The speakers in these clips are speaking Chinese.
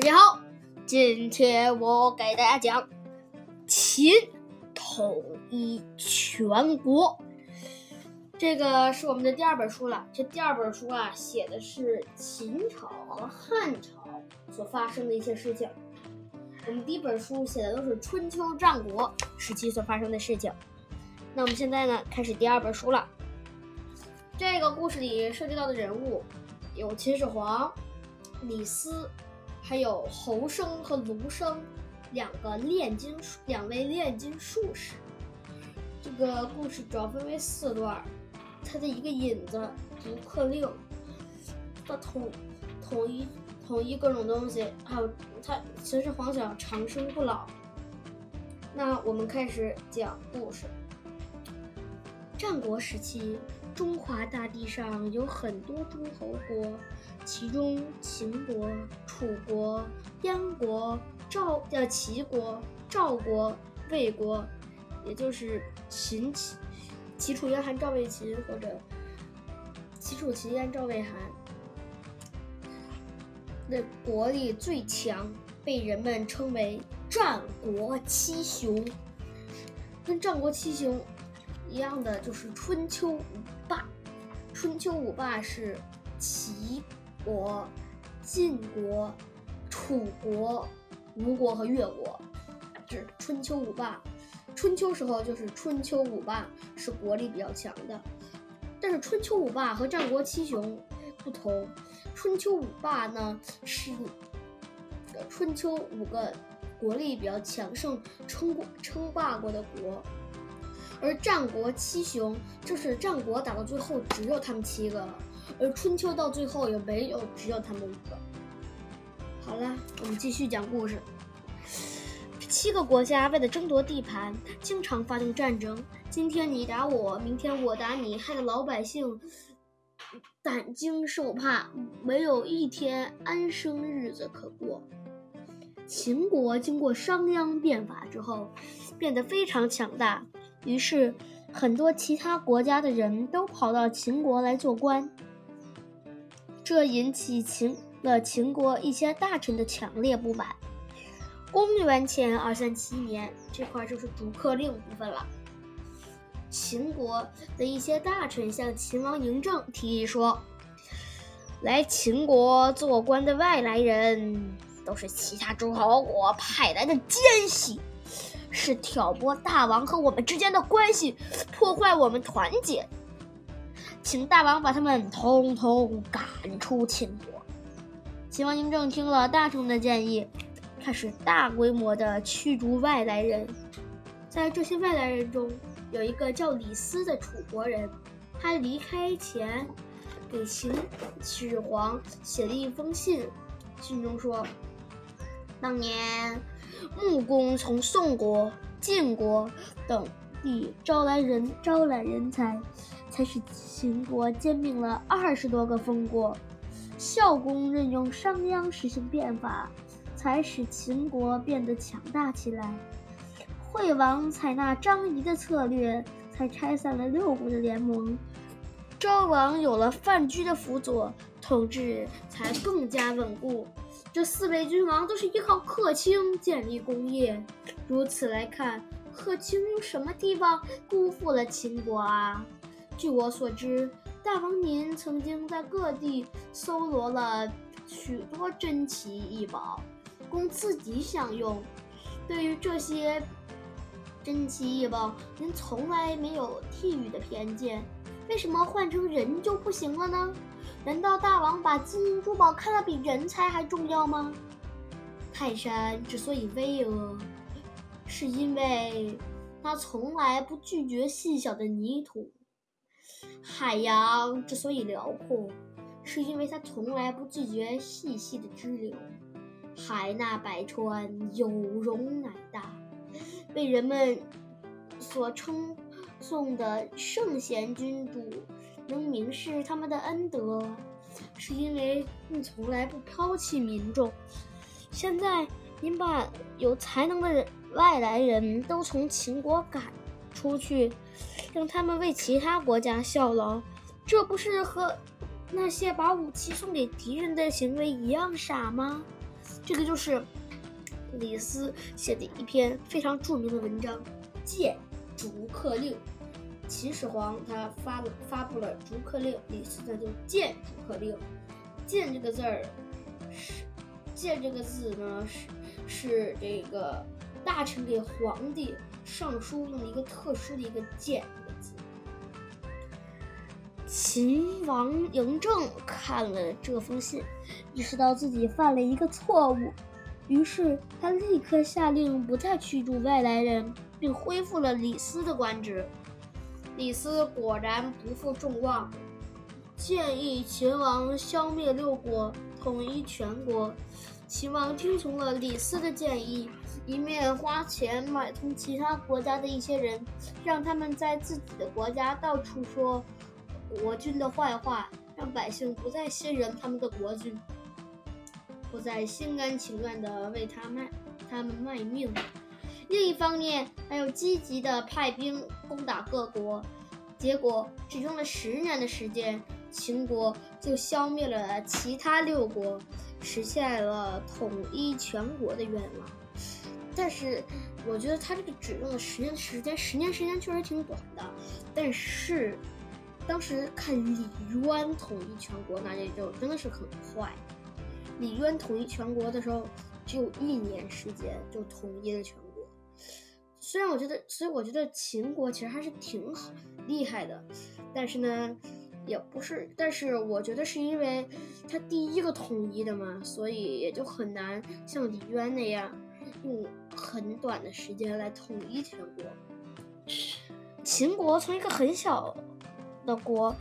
大家好，今天我给大家讲秦统一全国。这个是我们的第二本书了。这第二本书啊，写的是秦朝和汉朝所发生的一些事情。我们第一本书写的都是春秋战国时期所发生的事情。那我们现在呢，开始第二本书了。这个故事里涉及到的人物有秦始皇、李斯。还有侯生和卢生两个炼金术，两位炼金术士。这个故事主要分为四段，它的一个引子，逐客令，它统统一统一各种东西，还有他秦始皇想长生不老。那我们开始讲故事。战国时期，中华大地上有很多诸侯国。其中，秦国、楚国、燕国、赵叫齐国、赵国、魏国，也就是秦齐、齐楚燕韩赵魏秦，或者齐楚齐燕赵魏韩，那国力最强，被人们称为战国七雄。跟战国七雄一样的，就是春秋五霸。春秋五霸是齐。国、晋国、楚国、吴国和越国，这春秋五霸。春秋时候就是春秋五霸是国力比较强的，但是春秋五霸和战国七雄不同，春秋五霸呢是春秋五个国力比较强盛、称过称霸过的国，而战国七雄就是战国打到最后只有他们七个了。而春秋到最后也没有只有他们五个。好了，我们继续讲故事。七个国家为了争夺地盘，经常发动战争。今天你打我，明天我打你，害得老百姓胆惊受怕，没有一天安生日子可过。秦国经过商鞅变法之后，变得非常强大，于是很多其他国家的人都跑到秦国来做官。这引起秦了秦国一些大臣的强烈不满。公元前二三七年，这块就是逐客令部分了。秦国的一些大臣向秦王嬴政提议说：“来秦国做官的外来人，都是其他诸侯国派来的奸细，是挑拨大王和我们之间的关系，破坏我们团结。”请大王把他们通通赶出秦国。秦王嬴政听了大臣的建议，开始大规模的驱逐外来人。在这些外来人中，有一个叫李斯的楚国人，他离开前给秦始皇写了一封信，信中说：“当年穆公从宋国、晋国等地招来人，招揽人才。”才使秦国兼并了二十多个封国，孝公任用商鞅实行变法，才使秦国变得强大起来。惠王采纳张仪的策略，才拆散了六国的联盟。周王有了范雎的辅佐，统治才更加稳固。这四位君王都是依靠客卿建立功业。如此来看，客卿有什么地方辜负了秦国啊？据我所知，大王您曾经在各地搜罗了许多珍奇异宝，供自己享用。对于这些珍奇异宝，您从来没有替予的偏见。为什么换成人就不行了呢？难道大王把金银珠宝看得比人才还重要吗？泰山之所以巍峨，是因为它从来不拒绝细小的泥土。海洋之所以辽阔，是因为它从来不拒绝细细的支流。海纳百川，有容乃大。被人们所称颂的圣贤君主，能明示他们的恩德，是因为你从来不抛弃民众。现在，您把有才能的外来人都从秦国赶出去。让他们为其他国家效劳，这不是和那些把武器送给敌人的行为一样傻吗？这个就是李斯写的一篇非常著名的文章《谏逐客令》。秦始皇他发了发布了逐客令，李斯呢就谏逐客令。谏这个字儿是谏这个字呢是是这个大臣给皇帝上书用了一个特殊的一个谏字。秦王嬴政看了这封信，意识到自己犯了一个错误，于是他立刻下令不再驱逐外来人，并恢复了李斯的官职。李斯果然不负众望，建议秦王消灭六国，统一全国。秦王听从了李斯的建议，一面花钱买通其他国家的一些人，让他们在自己的国家到处说国君的坏话，让百姓不再信任他们的国君，不再心甘情愿的为他卖他们卖命。另一方面，还有积极的派兵攻打各国，结果只用了十年的时间，秦国就消灭了其他六国，实现了统一全国的愿望。但是，我觉得他这个只用了十年时间，十年时间确实挺短的。但是，当时看李渊统一全国，那也就真的是很快。李渊统一全国的时候，只有一年时间就统一了全国。虽然我觉得，所以我觉得秦国其实还是挺好厉害的，但是呢，也不是，但是我觉得是因为他第一个统一的嘛，所以也就很难像李渊那样用很短的时间来统一全国。秦国从一个很小的国，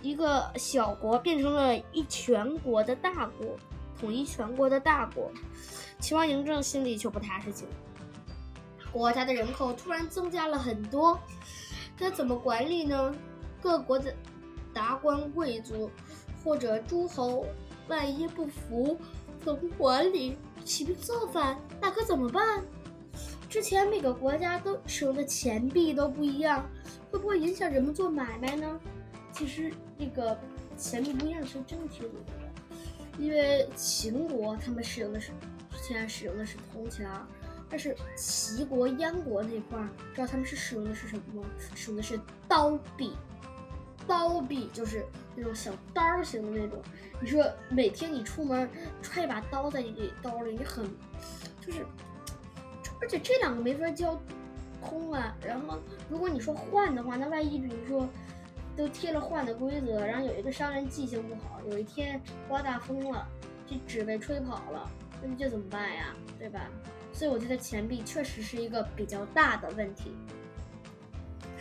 一个小国变成了一全国的大国，统一全国的大国，秦王嬴政心里却不踏实起来。国家的人口突然增加了很多，该怎么管理呢？各国的达官贵族或者诸侯，万一不服，怎么管理？起兵造反，那可怎么办？之前每个国家都使用的钱币都不一样，会不会影响人们做买卖呢？其实这个钱币不一样，其实真的挺有的，因为秦国他们使用的是之前使用的是铜钱。但是齐国、燕国那块儿，知道他们是使用的是什么吗？使用的是刀币，刀币就是那种小刀型的那种。你说每天你出门揣一把刀在你兜里，你很就是，而且这两个没法交通啊。然后如果你说换的话，那万一比如说都贴了换的规则，然后有一个商人记性不好，有一天刮大风了，这纸被吹跑了，那这怎么办呀？对吧？所以我觉得钱币确实是一个比较大的问题。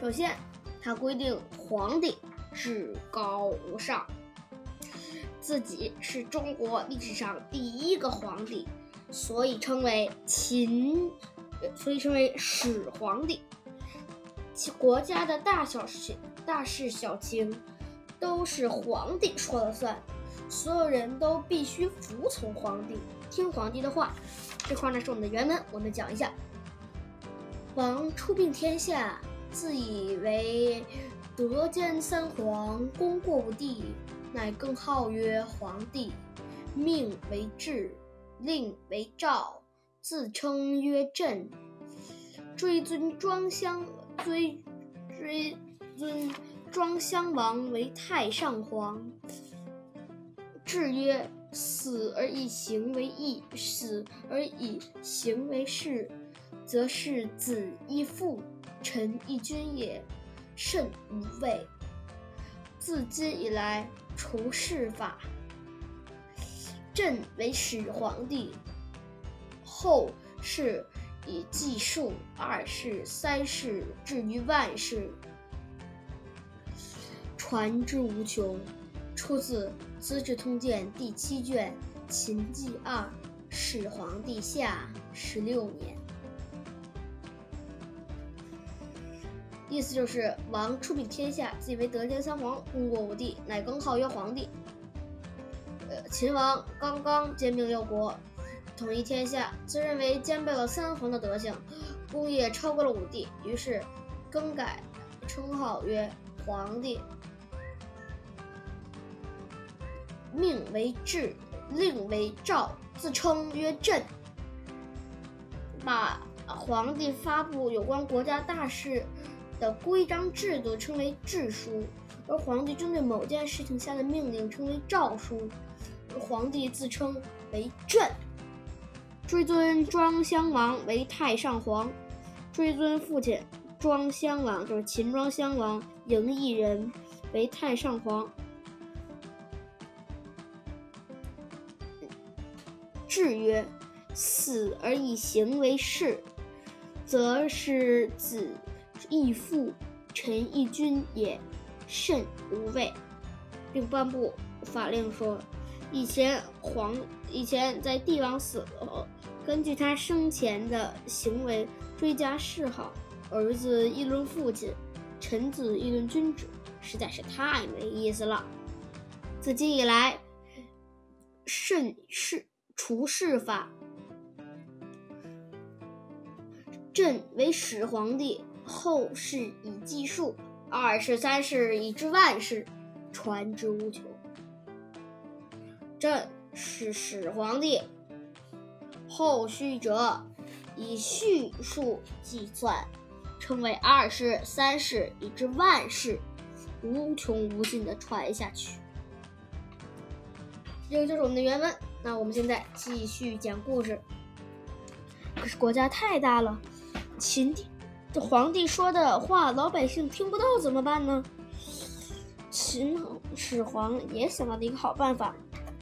首先，它规定皇帝至高无上，自己是中国历史上第一个皇帝，所以称为秦，所以称为始皇帝。其国家的大小事、大事小情，都是皇帝说了算，所有人都必须服从皇帝，听皇帝的话。这块呢是我们的原文，我们讲一下。王出并天下，自以为德兼三皇，功过五帝，乃更号曰皇帝，命为治，令为诏，自称曰朕。追尊庄襄，追追尊庄襄王为太上皇，制曰。死而以行为义，死而以行为事，则是子亦父，臣亦君也，甚无畏。自今以来，除世法。朕为始皇帝，后世以计数二世、三世，至于万世，传之无穷。出自《资治通鉴》第七卷《秦纪二始皇帝下十六年》，意思就是王出禀天下，自以为德兼三皇，功过五帝，乃更号曰皇帝。呃，秦王刚刚兼并六国，统一天下，自认为兼备了三皇的德行，功业超过了五帝，于是更改称号曰皇帝。命为治，令为诏，自称曰朕，把皇帝发布有关国家大事的规章制度称为制书，而皇帝针对某件事情下的命令称为诏书，而皇帝自称为朕。追尊庄襄王为太上皇，追尊父亲庄襄王就是秦庄襄王嬴异人为太上皇。制曰：死而以行为事，则是子义父，臣义君也，甚无畏。并颁布法令说，以前皇以前在帝王死后。根据他生前的行为追加谥号，儿子议论父亲，臣子议论君主，实在是太没意思了。自今以来，慎事除谥法，朕为始皇帝，后世以计数，二世三世以至万世，传之无穷。朕是始皇帝。后续者以序数计算，称为二世、三世，以至万世，无穷无尽的传下去。这个就是我们的原文。那我们现在继续讲故事。可是国家太大了，秦帝这皇帝说的话老百姓听不到怎么办呢？秦始皇也想到了一个好办法。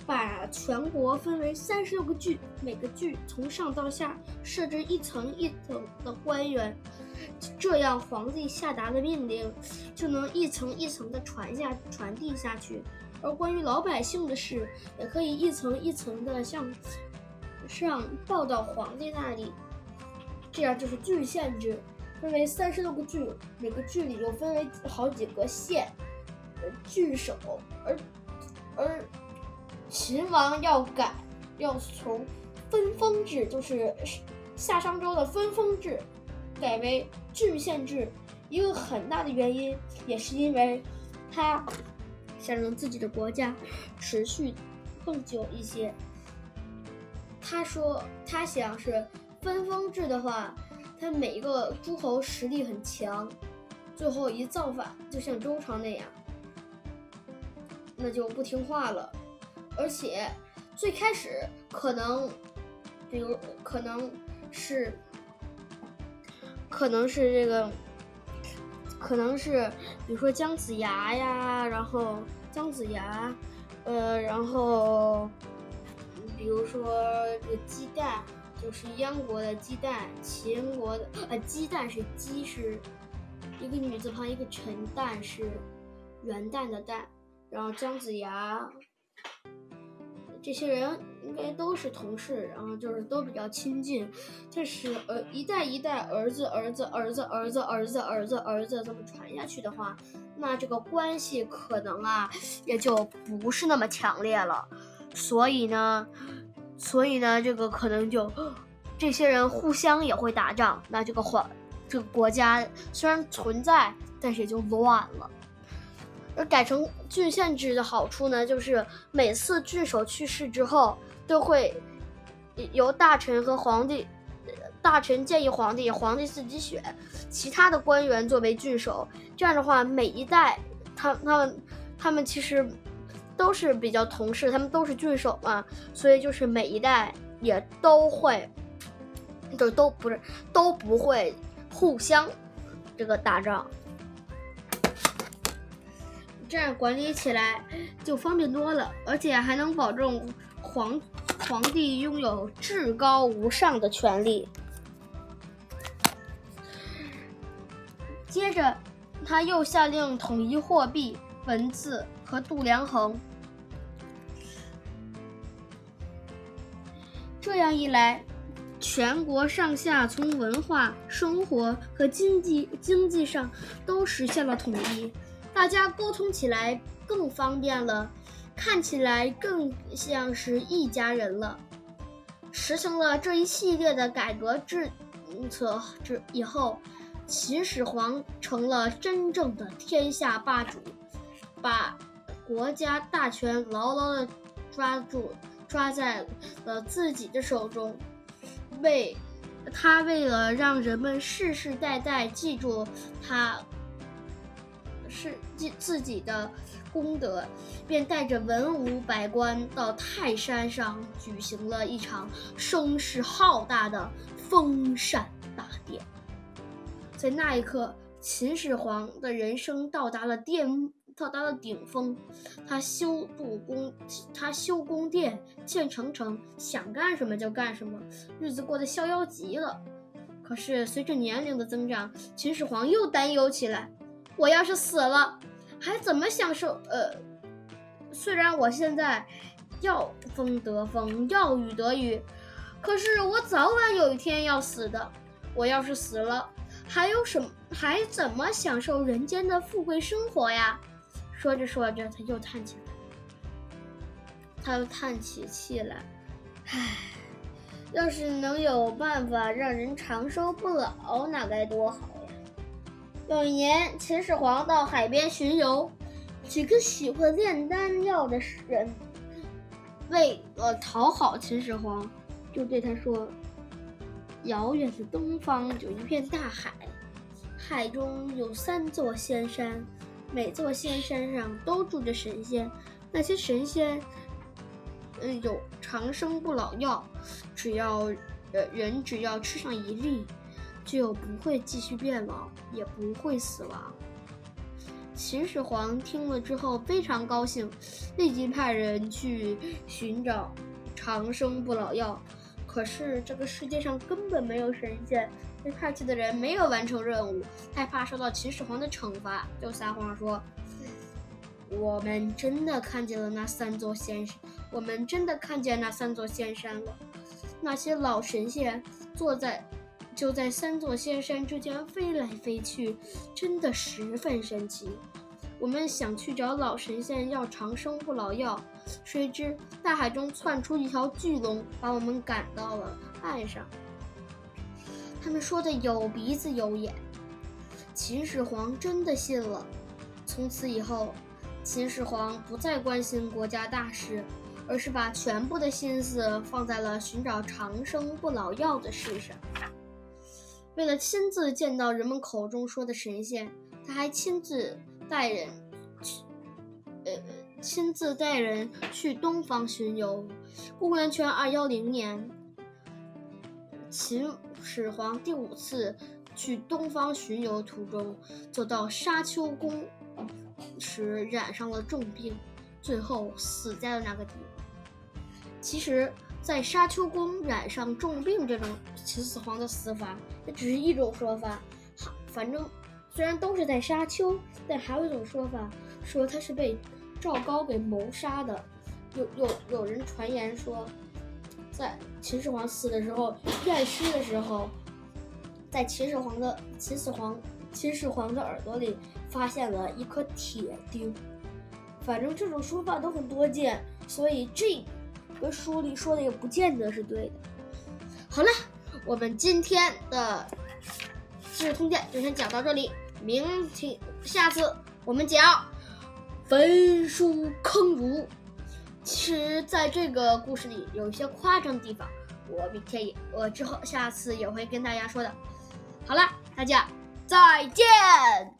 把全国分为三十六个郡，每个郡从上到下设置一层一层的官员，这样皇帝下达的命令就能一层一层的传下传递下去。而关于老百姓的事，也可以一层一层的向上报到皇帝那里。这样就是郡县制，分为三十六个郡，每个郡里又分为好几个县，郡守，而而。秦王要改，要从分封制，就是夏商周的分封制，改为郡县制。一个很大的原因，也是因为他想让自己的国家持续更久一些。他说，他想是分封制的话，他每一个诸侯实力很强，最后一造反，就像周朝那样，那就不听话了。而且，最开始可能，比如可能是，可能是这个，可能是，比如说姜子牙呀，然后姜子牙，呃，然后，比如说这个鸡蛋，就是燕国的鸡蛋，秦国的呃鸡蛋是鸡是一个女字旁一个陈蛋是元旦的蛋，然后姜子牙。这些人应该都是同事，然后就是都比较亲近。这是，呃，一代一代儿子、儿子、儿子、儿子、儿子、儿子、儿子这么传下去的话，那这个关系可能啊，也就不是那么强烈了。所以呢，所以呢，这个可能就这些人互相也会打仗。那这个皇这个国家虽然存在，但是也就乱了。而改成郡县制的好处呢，就是每次郡守去世之后，都会由大臣和皇帝，大臣建议皇帝，皇帝自己选其他的官员作为郡守。这样的话，每一代他他们他们其实都是比较同事，他们都是郡守嘛，所以就是每一代也都会，就都不是都不会互相这个打仗。这样管理起来就方便多了，而且还能保证皇皇帝拥有至高无上的权利。接着，他又下令统一货币、文字和度量衡。这样一来，全国上下从文化、生活和经济经济上都实现了统一。大家沟通起来更方便了，看起来更像是一家人了。实行了这一系列的改革政策之以后，秦始皇成了真正的天下霸主，把国家大权牢牢的抓住，抓在了自己的手中，为他为了让人们世世代代记住他是记自己的功德，便带着文武百官到泰山上举行了一场声势浩大的封禅大典。在那一刻，秦始皇的人生到达了巅。到达了顶峰，他修补宫，他修宫殿，建城城，想干什么就干什么，日子过得逍遥极了。可是随着年龄的增长，秦始皇又担忧起来：我要是死了，还怎么享受？呃，虽然我现在要风得风，要雨得雨，可是我早晚有一天要死的。我要是死了，还有什么？还怎么享受人间的富贵生活呀？说着说着，他又叹起来，他又叹起气来，唉，要是能有办法让人长生不老，那该多好呀！有一年，秦始皇到海边巡游，几个喜欢炼丹药的人，为了讨好秦始皇，就对他说：“遥远的东方有一片大海，海中有三座仙山。”每座仙山上都住着神仙，那些神仙，嗯，有长生不老药，只要，呃，人只要吃上一粒，就不会继续变老，也不会死亡。秦始皇听了之后非常高兴，立即派人去寻找长生不老药。可是这个世界上根本没有神仙。被派去的人没有完成任务，害怕受到秦始皇的惩罚，就撒谎说：“我们真的看见了那三座仙山，我们真的看见那三座仙山了。那些老神仙坐在，就在三座仙山之间飞来飞去，真的十分神奇。我们想去找老神仙要长生不老药，谁知大海中窜出一条巨龙，把我们赶到了岸上。”他们说的有鼻子有眼，秦始皇真的信了。从此以后，秦始皇不再关心国家大事，而是把全部的心思放在了寻找长生不老药的事上。为了亲自见到人们口中说的神仙，他还亲自带人去，呃，亲自带人去东方巡游。公元前二幺零年，秦。始皇第五次去东方巡游途中，走到沙丘宫时染上了重病，最后死在了那个地方。其实，在沙丘宫染上重病这种秦始皇的死法，这只是一种说法。反正虽然都是在沙丘，但还有一种说法说他是被赵高给谋杀的。有有有人传言说。在秦始皇死的时候，验尸的时候，在秦始皇的秦始皇秦始皇的耳朵里发现了一颗铁钉。反正这种说法都很多见，所以这个书里说的也不见得是对的。好了，我们今天的知识通鉴就先讲到这里，明天下次我们讲焚书坑儒。其实，在这个故事里有一些夸张的地方，我明天也，我之后下次也会跟大家说的。好了，大家再见。